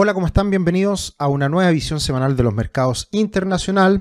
Hola, ¿cómo están? Bienvenidos a una nueva visión semanal de los mercados internacional,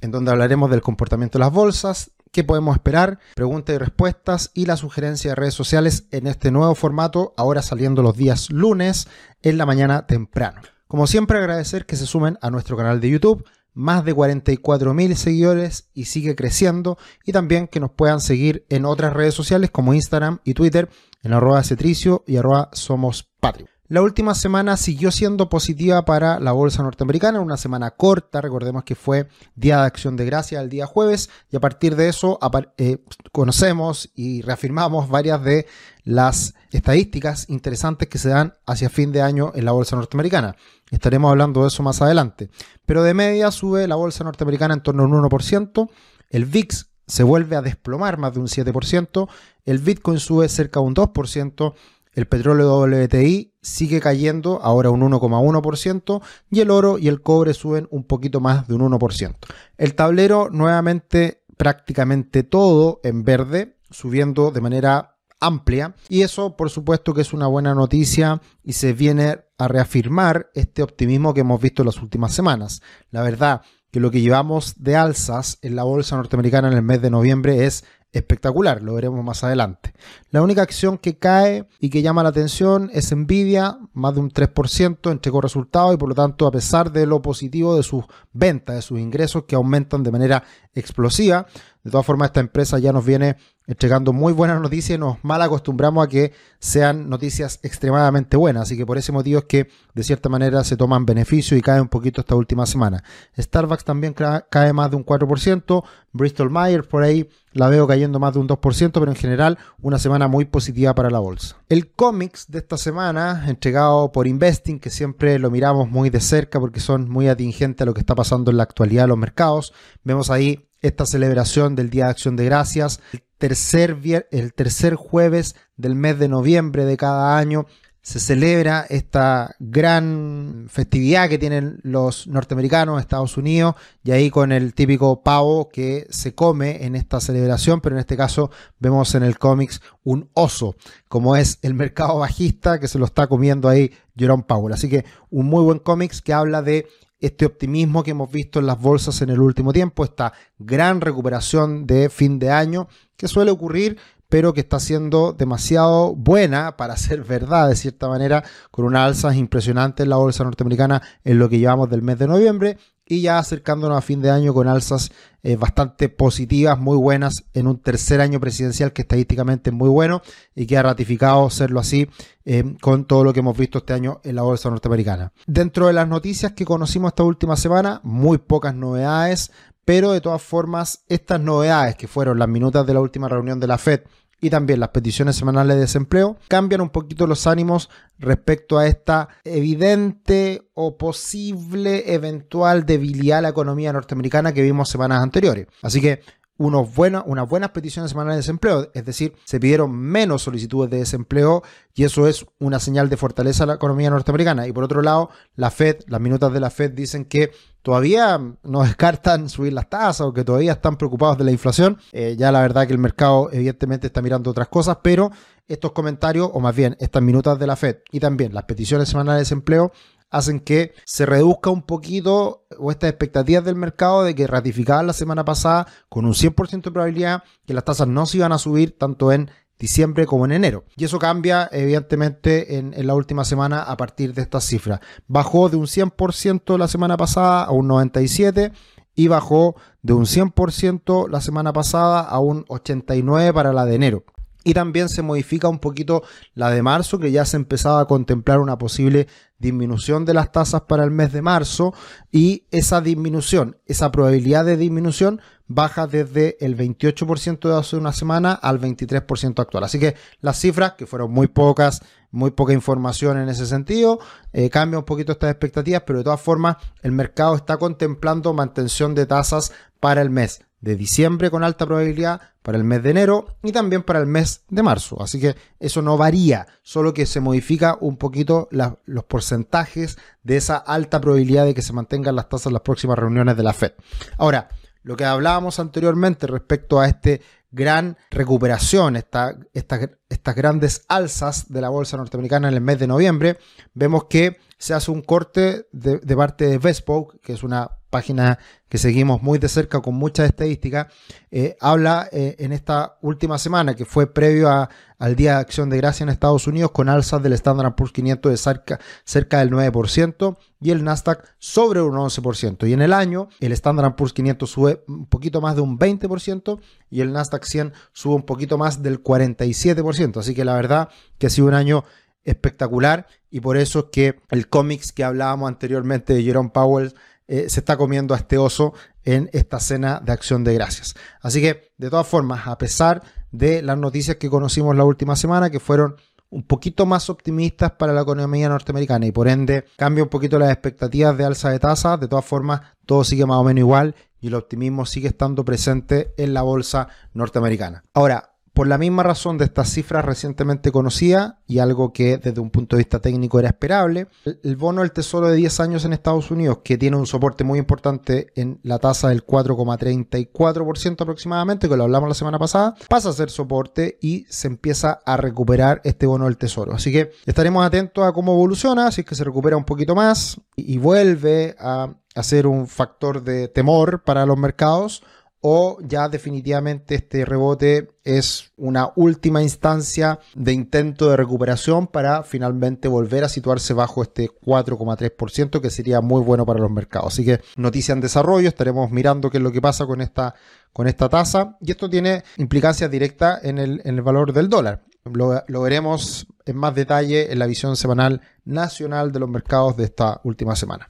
en donde hablaremos del comportamiento de las bolsas, qué podemos esperar, preguntas y respuestas y la sugerencia de redes sociales en este nuevo formato, ahora saliendo los días lunes en la mañana temprano. Como siempre, agradecer que se sumen a nuestro canal de YouTube, más de 44 mil seguidores y sigue creciendo, y también que nos puedan seguir en otras redes sociales como Instagram y Twitter en arroba cetricio y arroba somos patrio. La última semana siguió siendo positiva para la bolsa norteamericana, una semana corta, recordemos que fue Día de Acción de Gracia el día jueves, y a partir de eso eh, conocemos y reafirmamos varias de las estadísticas interesantes que se dan hacia fin de año en la bolsa norteamericana. Estaremos hablando de eso más adelante. Pero de media sube la bolsa norteamericana en torno a un 1%, el VIX se vuelve a desplomar más de un 7%, el Bitcoin sube cerca de un 2%, el petróleo WTI sigue cayendo, ahora un 1,1%, y el oro y el cobre suben un poquito más de un 1%. El tablero nuevamente prácticamente todo en verde, subiendo de manera amplia, y eso por supuesto que es una buena noticia y se viene a reafirmar este optimismo que hemos visto en las últimas semanas. La verdad que lo que llevamos de alzas en la bolsa norteamericana en el mes de noviembre es espectacular, lo veremos más adelante. La única acción que cae y que llama la atención es Nvidia, más de un 3% entregó resultados y por lo tanto a pesar de lo positivo de sus ventas, de sus ingresos que aumentan de manera explosiva, de todas formas esta empresa ya nos viene entregando muy buenas noticias y nos mal acostumbramos a que sean noticias extremadamente buenas. Así que por ese motivo es que de cierta manera se toman beneficio y cae un poquito esta última semana. Starbucks también cae más de un 4%. Bristol Myers por ahí la veo cayendo más de un 2%, pero en general una semana muy positiva para la bolsa. El cómics de esta semana, entregado por Investing, que siempre lo miramos muy de cerca porque son muy atingentes a lo que está pasando en la actualidad de los mercados. Vemos ahí esta celebración del Día de Acción de Gracias, el tercer, el tercer jueves del mes de noviembre de cada año se celebra esta gran festividad que tienen los norteamericanos, Estados Unidos, y ahí con el típico pavo que se come en esta celebración, pero en este caso vemos en el cómics un oso, como es el mercado bajista que se lo está comiendo ahí Jerome Powell. Así que un muy buen cómics que habla de este optimismo que hemos visto en las bolsas en el último tiempo, esta gran recuperación de fin de año que suele ocurrir pero que está siendo demasiado buena para ser verdad de cierta manera, con una alza impresionante en la bolsa norteamericana en lo que llevamos del mes de noviembre y ya acercándonos a fin de año con alzas eh, bastante positivas, muy buenas, en un tercer año presidencial que estadísticamente es muy bueno y que ha ratificado serlo así eh, con todo lo que hemos visto este año en la bolsa norteamericana. Dentro de las noticias que conocimos esta última semana, muy pocas novedades, pero de todas formas, estas novedades que fueron las minutas de la última reunión de la Fed y también las peticiones semanales de desempleo cambian un poquito los ánimos respecto a esta evidente o posible eventual debilidad de la economía norteamericana que vimos semanas anteriores. Así que unas buenas peticiones semanales de desempleo, es decir, se pidieron menos solicitudes de desempleo y eso es una señal de fortaleza a la economía norteamericana. Y por otro lado, la Fed, las minutas de la Fed dicen que todavía no descartan subir las tasas o que todavía están preocupados de la inflación. Eh, ya la verdad que el mercado evidentemente está mirando otras cosas, pero estos comentarios, o más bien estas minutas de la Fed y también las peticiones semanales de desempleo, hacen que se reduzca un poquito o estas expectativas del mercado de que ratificaban la semana pasada con un 100% de probabilidad que las tasas no se iban a subir tanto en diciembre como en enero. Y eso cambia evidentemente en, en la última semana a partir de estas cifras. Bajó de un 100% la semana pasada a un 97% y bajó de un 100% la semana pasada a un 89% para la de enero. Y también se modifica un poquito la de marzo, que ya se empezaba a contemplar una posible disminución de las tasas para el mes de marzo y esa disminución, esa probabilidad de disminución baja desde el 28% de hace una semana al 23% actual. Así que las cifras, que fueron muy pocas, muy poca información en ese sentido, eh, cambia un poquito estas expectativas, pero de todas formas el mercado está contemplando mantención de tasas para el mes de diciembre con alta probabilidad para el mes de enero y también para el mes de marzo. Así que eso no varía, solo que se modifica un poquito los porcentajes de esa alta probabilidad de que se mantengan las tasas en las próximas reuniones de la Fed. Ahora, lo que hablábamos anteriormente respecto a este gran recuperación, esta, estas grandes alzas de la bolsa norteamericana en el mes de noviembre, vemos que se hace un corte de, parte de Vespoke, que es una página que seguimos muy de cerca con muchas estadísticas, eh, habla eh, en esta última semana, que fue previo al Día de Acción de Gracia en Estados Unidos, con alzas del Standard Poor's 500 de cerca, cerca del 9% y el Nasdaq sobre un 11%. Y en el año, el Standard Poor's 500 sube un poquito más de un 20% y el Nasdaq 100 sube un poquito más del 47%. Así que la verdad que ha sido un año espectacular y por eso es que el cómics que hablábamos anteriormente de Jerome Powell eh, se está comiendo a este oso en esta cena de acción de gracias. Así que, de todas formas, a pesar de las noticias que conocimos la última semana, que fueron un poquito más optimistas para la economía norteamericana y por ende cambia un poquito las expectativas de alza de tasas, de todas formas todo sigue más o menos igual y el optimismo sigue estando presente en la bolsa norteamericana. Ahora, por la misma razón de estas cifras recientemente conocidas y algo que desde un punto de vista técnico era esperable, el bono del Tesoro de 10 años en Estados Unidos, que tiene un soporte muy importante en la tasa del 4,34% aproximadamente, que lo hablamos la semana pasada, pasa a ser soporte y se empieza a recuperar este bono del Tesoro. Así que estaremos atentos a cómo evoluciona, si es que se recupera un poquito más y vuelve a, a ser un factor de temor para los mercados o ya definitivamente este rebote es una última instancia de intento de recuperación para finalmente volver a situarse bajo este 4,3% que sería muy bueno para los mercados. Así que noticia en desarrollo, estaremos mirando qué es lo que pasa con esta, con esta tasa y esto tiene implicancias directas en el, en el valor del dólar. Lo, lo, veremos en más detalle en la visión semanal nacional de los mercados de esta última semana.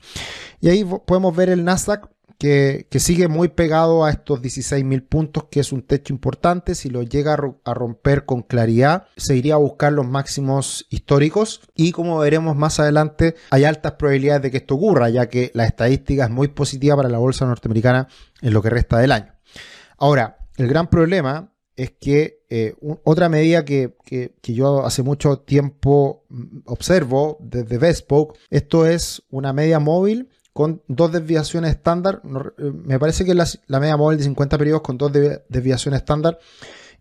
Y ahí podemos ver el Nasdaq que, sigue muy pegado a estos 16.000 puntos, que es un techo importante. Si lo llega a romper con claridad, se iría a buscar los máximos históricos. Y como veremos más adelante, hay altas probabilidades de que esto ocurra, ya que la estadística es muy positiva para la bolsa norteamericana en lo que resta del año. Ahora, el gran problema es que eh, otra medida que, que, yo hace mucho tiempo mm, observo desde Bespoke, esto es una media móvil con dos desviaciones estándar. Eh, me parece que es la, media móvil de 50 periodos con dos desviaciones estándar.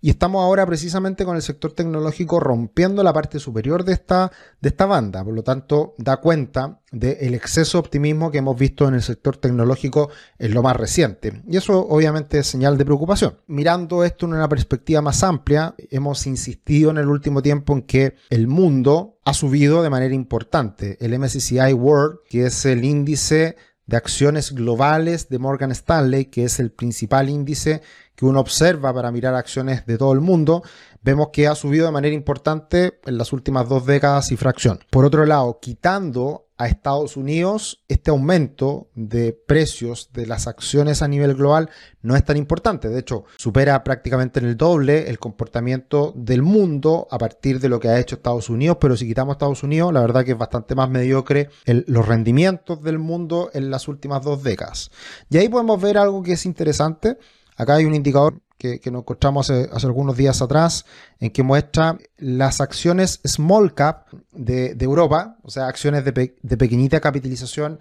Y estamos ahora precisamente con el sector tecnológico rompiendo la parte superior de esta, de esta banda. Por lo tanto, da cuenta del exceso de optimismo que hemos visto en el sector tecnológico en lo más reciente. Y eso obviamente es señal de preocupación. Mirando esto en una perspectiva más amplia, hemos insistido en el último tiempo en que el mundo ha subido de manera importante. El MSCI World, que es el índice de acciones globales de Morgan Stanley, que es el principal índice que uno observa para mirar acciones de todo el mundo, vemos que ha subido de manera importante en las últimas dos décadas y fracción. Por otro lado, quitando a Estados Unidos, este aumento de precios de las acciones a nivel global no es tan importante. De hecho, supera prácticamente en el doble el comportamiento del mundo a partir de lo que ha hecho Estados Unidos. Pero si quitamos Estados Unidos, la verdad que es bastante más mediocre los rendimientos del mundo en las últimas dos décadas. Y ahí podemos ver algo que es interesante. Acá hay un indicador que, nos encontramos hace, algunos días atrás, en que muestra las acciones small cap de, Europa, o sea, acciones de, pequeñita capitalización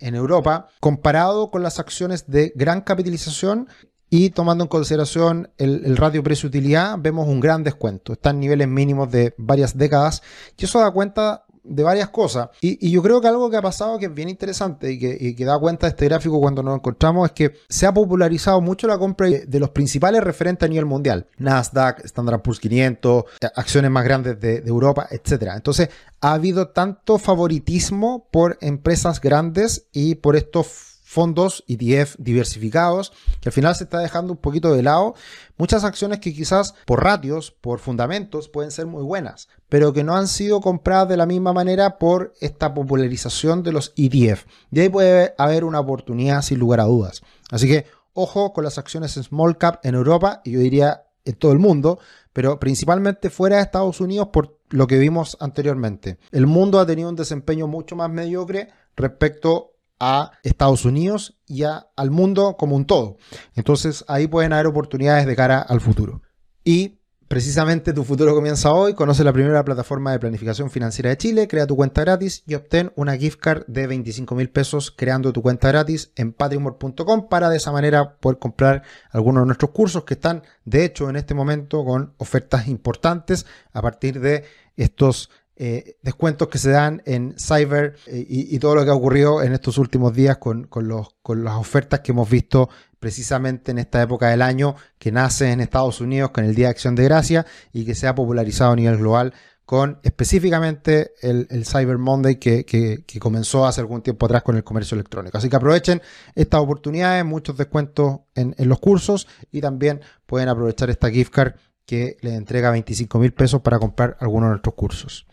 en, Europa, comparado con las acciones de gran capitalización y tomando en consideración el, el ratio precio-utilidad, vemos un gran descuento. Están en niveles mínimos de varias décadas y eso da cuenta de varias cosas. Y, yo creo que algo que ha pasado que es bien interesante y que, da cuenta de este gráfico cuando nos encontramos es que se ha popularizado mucho la compra de los principales referentes a nivel mundial. Nasdaq, Standard Poor's 500, acciones más grandes de, de Europa, etc. Entonces ha habido tanto favoritismo por empresas grandes y por estos fondos ETF diversificados, que al final se está dejando un poquito de lado muchas acciones que quizás por ratios, por fundamentos, pueden ser muy buenas, pero que no han sido compradas de la misma manera por esta popularización de los ETF. Y ahí puede haber una oportunidad sin lugar a dudas. Así que ojo con las acciones small cap en Europa y yo diría en todo el mundo, pero principalmente fuera de Estados Unidos por lo que vimos anteriormente. El mundo ha tenido un desempeño mucho más mediocre respecto a Estados Unidos y al mundo como un todo. Entonces ahí pueden haber oportunidades de cara al futuro. Y Precisamente tu futuro comienza hoy. Conoce la primera plataforma de planificación financiera de Chile, crea tu cuenta gratis y obtén una gift card de 25 mil pesos creando tu cuenta gratis en patrimor.com para de esa manera poder comprar algunos de nuestros cursos que están de hecho en este momento con ofertas importantes a partir de estos eh, descuentos que se dan en Cyber eh, y, todo lo que ha ocurrido en estos últimos días con, los, con las ofertas que hemos visto precisamente en esta época del año que nace en Estados Unidos con el Día de Acción de Gracia y que se ha popularizado a nivel global con específicamente el, Cyber Monday que, comenzó hace algún tiempo atrás con el comercio electrónico. Así que aprovechen estas oportunidades, muchos descuentos en, en los cursos y también pueden aprovechar esta gift card que les entrega 25 mil pesos para comprar algunos de nuestros cursos.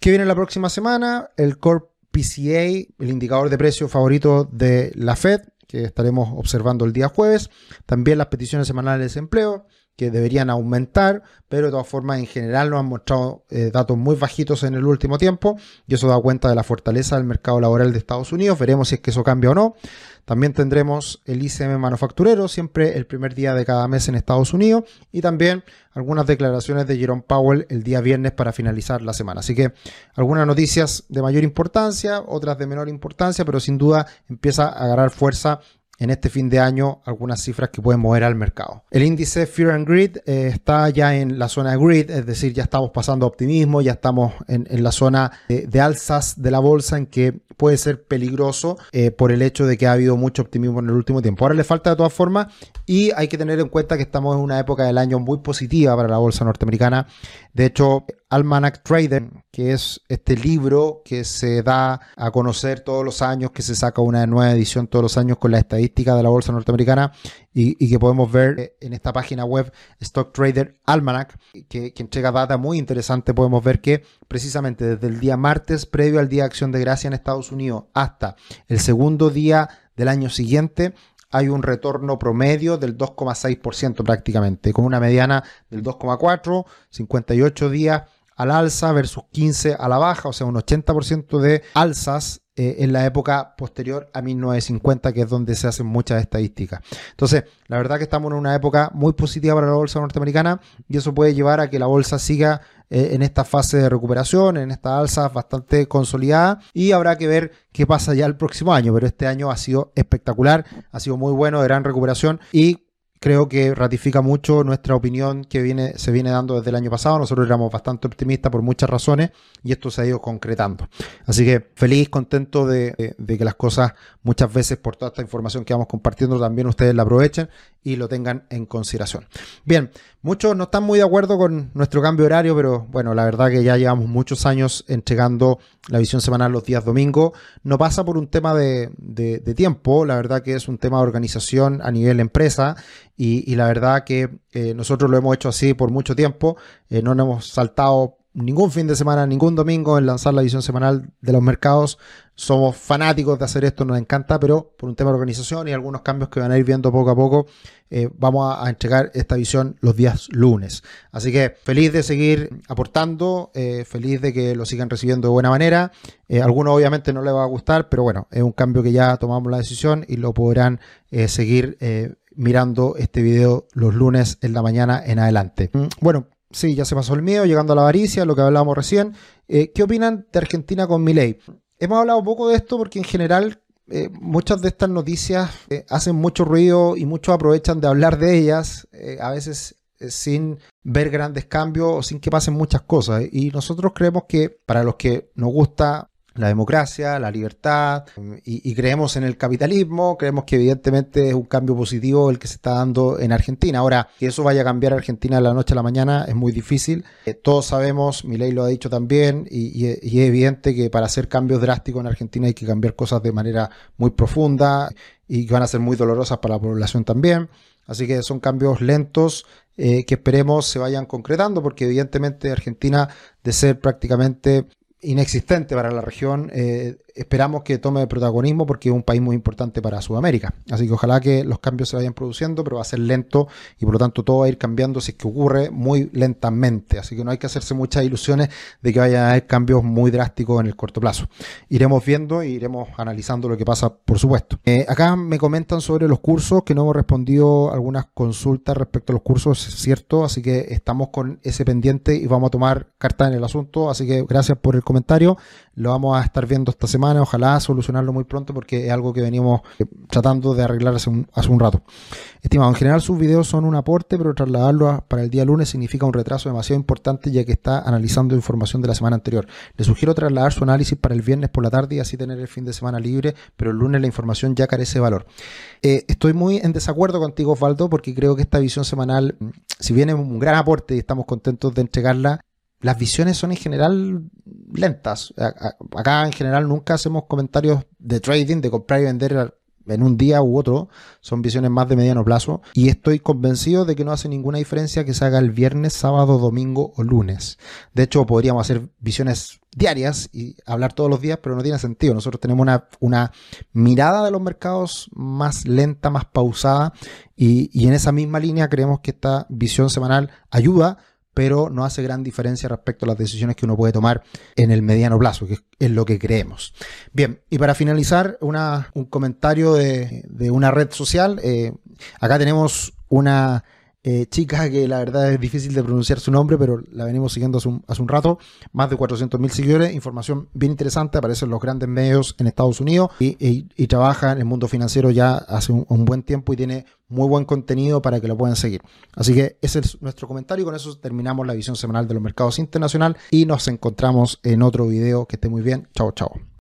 ¿Qué viene la próxima semana? El Core PCA, el indicador de precio favorito de la Fed, que estaremos observando el día jueves. También las peticiones semanales de desempleo, que deberían aumentar, pero de todas formas en general nos han mostrado eh, datos muy bajitos en el último tiempo y eso da cuenta de la fortaleza del mercado laboral de Estados Unidos. Veremos si es que eso cambia o no. También tendremos el ICM manufacturero, siempre el primer día de cada mes en Estados Unidos y también algunas declaraciones de Jerome Powell el día viernes para finalizar la semana. Así que algunas noticias de mayor importancia, otras de menor importancia, pero sin duda empieza a agarrar fuerza en este fin de año algunas cifras que pueden mover al mercado. El índice Fear and Greed eh, está ya en la zona de grid, es decir, ya estamos pasando a optimismo, ya estamos en, la zona de, alzas de la bolsa en que puede ser peligroso eh, por el hecho de que ha habido mucho optimismo en el último tiempo. Ahora le falta de todas formas y hay que tener en cuenta que estamos en una época del año muy positiva para la bolsa norteamericana. De hecho, Almanac Trader, que es este libro que se da a conocer todos los años, que se saca una nueva edición todos los años con la estadística de la bolsa norteamericana y, que podemos ver en esta página web Stock Trader Almanac, que, que, entrega data muy interesante. Podemos ver que precisamente desde el día martes previo al Día de Acción de Gracia en Estados Unidos hasta el segundo día del año siguiente, hay un retorno promedio del 2,6% prácticamente, con una mediana del 2,4, 58 días al alza versus 15 a la baja, o sea, un 80% de alzas eh, en la época posterior a 1950, que es donde se hacen muchas estadísticas. Entonces, la verdad que estamos en una época muy positiva para la bolsa norteamericana y eso puede llevar a que la bolsa siga eh, en esta fase de recuperación, en esta alza bastante consolidada y habrá que ver qué pasa ya el próximo año, pero este año ha sido espectacular, ha sido muy bueno, de gran recuperación y creo que ratifica mucho nuestra opinión que viene, se viene dando desde el año pasado. Nosotros éramos bastante optimistas por muchas razones y esto se ha ido concretando. Así que feliz, contento de, que las cosas muchas veces por toda esta información que vamos compartiendo también ustedes la aprovechen y lo tengan en consideración. Bien, muchos no están muy de acuerdo con nuestro cambio horario, pero bueno, la verdad que ya llevamos muchos años entregando la visión semanal los días domingo. No pasa por un tema de, tiempo, la verdad que es un tema de organización a nivel empresa y, la verdad que eh, nosotros lo hemos hecho así por mucho tiempo, eh, no nos hemos saltado ningún fin de semana, ningún domingo en lanzar la edición semanal de los mercados. Somos fanáticos de hacer esto, nos encanta, pero por un tema de organización y algunos cambios que van a ir viendo poco a poco, eh, vamos a, entregar esta visión los días lunes. Así que feliz de seguir aportando, eh, feliz de que lo sigan recibiendo de buena manera. Eh, algunos obviamente no les va a gustar, pero bueno, es un cambio que ya tomamos la decisión y lo podrán seguir mirando este video los lunes en la mañana en adelante. Mm, bueno, Sí, ya se pasó el miedo, llegando a la avaricia, lo que hablábamos recién. Eh, ¿Qué opinan de Argentina con Milei? Hemos hablado poco de esto porque en general eh, muchas de estas noticias eh, hacen mucho ruido y muchos aprovechan de hablar de ellas, a veces sin ver grandes cambios o sin que pasen muchas cosas. Y nosotros creemos que para los que nos gusta la democracia, la libertad y, creemos en el capitalismo, creemos que evidentemente es un cambio positivo el que se está dando en Argentina. Ahora, que eso vaya a cambiar Argentina de la noche a la mañana es muy difícil. Eh, todos sabemos, mi ley lo ha dicho también, y, es evidente que para hacer cambios drásticos en Argentina hay que cambiar cosas de manera muy profunda y que van a ser muy dolorosas para la población también. Así que son cambios lentos eh, que esperemos se vayan concretando, porque evidentemente Argentina, de ser prácticamente inexistente para la región, eh, esperamos que tome protagonismo porque es un país muy importante para Sudamérica. Así que ojalá que los cambios se vayan produciendo, pero va a ser lento y por lo tanto todo va a ir cambiando si es que ocurre muy lentamente. Así que no hay que hacerse muchas ilusiones de que vaya a haber cambios muy drásticos en el corto plazo. Iremos viendo e iremos analizando lo que pasa, por supuesto. Eh, acá me comentan sobre los cursos que no hemos respondido algunas consultas respecto a los cursos, es cierto, así que estamos con ese pendiente y vamos a tomar carta en el asunto. Así que gracias por el comentario. Lo vamos a estar viendo esta semana. Ojalá solucionarlo muy pronto porque es algo que venimos eh, tratando de arreglar hace un, hace un rato. Estimado, en general sus videos son un aporte, pero trasladarlo para el día lunes significa un retraso demasiado importante ya que está analizando información de la semana anterior. Le sugiero trasladar su análisis para el viernes por la tarde y así tener el fin de semana libre, pero el lunes la información ya carece de valor. Eh, estoy muy en desacuerdo contigo, Osvaldo, porque creo que esta visión semanal, si bien es un gran aporte y estamos contentos de entregarla, las visiones son en general lentas. Acá en general nunca hacemos comentarios de trading, de comprar y vender en un día u otro, son visiones más de mediano plazo y estoy convencido de que no hace ninguna diferencia que se haga el viernes, sábado, domingo o lunes. De hecho, podríamos hacer visiones diarias y hablar todos los días, pero no tiene sentido. Nosotros tenemos una, mirada de los mercados más lenta, más pausada y, y en esa misma línea creemos que esta visión semanal ayuda pero no hace gran diferencia respecto a las decisiones que uno puede tomar en el mediano plazo, que es lo que creemos. Bien, y para finalizar, una, un comentario de, de una red social. Eh, acá tenemos una eh, chica que la verdad es difícil de pronunciar su nombre, pero la venimos siguiendo hace un, rato. Más de 400.000 seguidores, información bien interesante, aparece en los grandes medios en Estados Unidos y, trabaja en el mundo financiero ya hace un, buen tiempo y tiene muy buen contenido para que lo puedan seguir. Así que ese es nuestro comentario y con eso terminamos la visión semanal de los mercados internacionales y nos encontramos en otro video. Que esté muy bien. Chao, chao.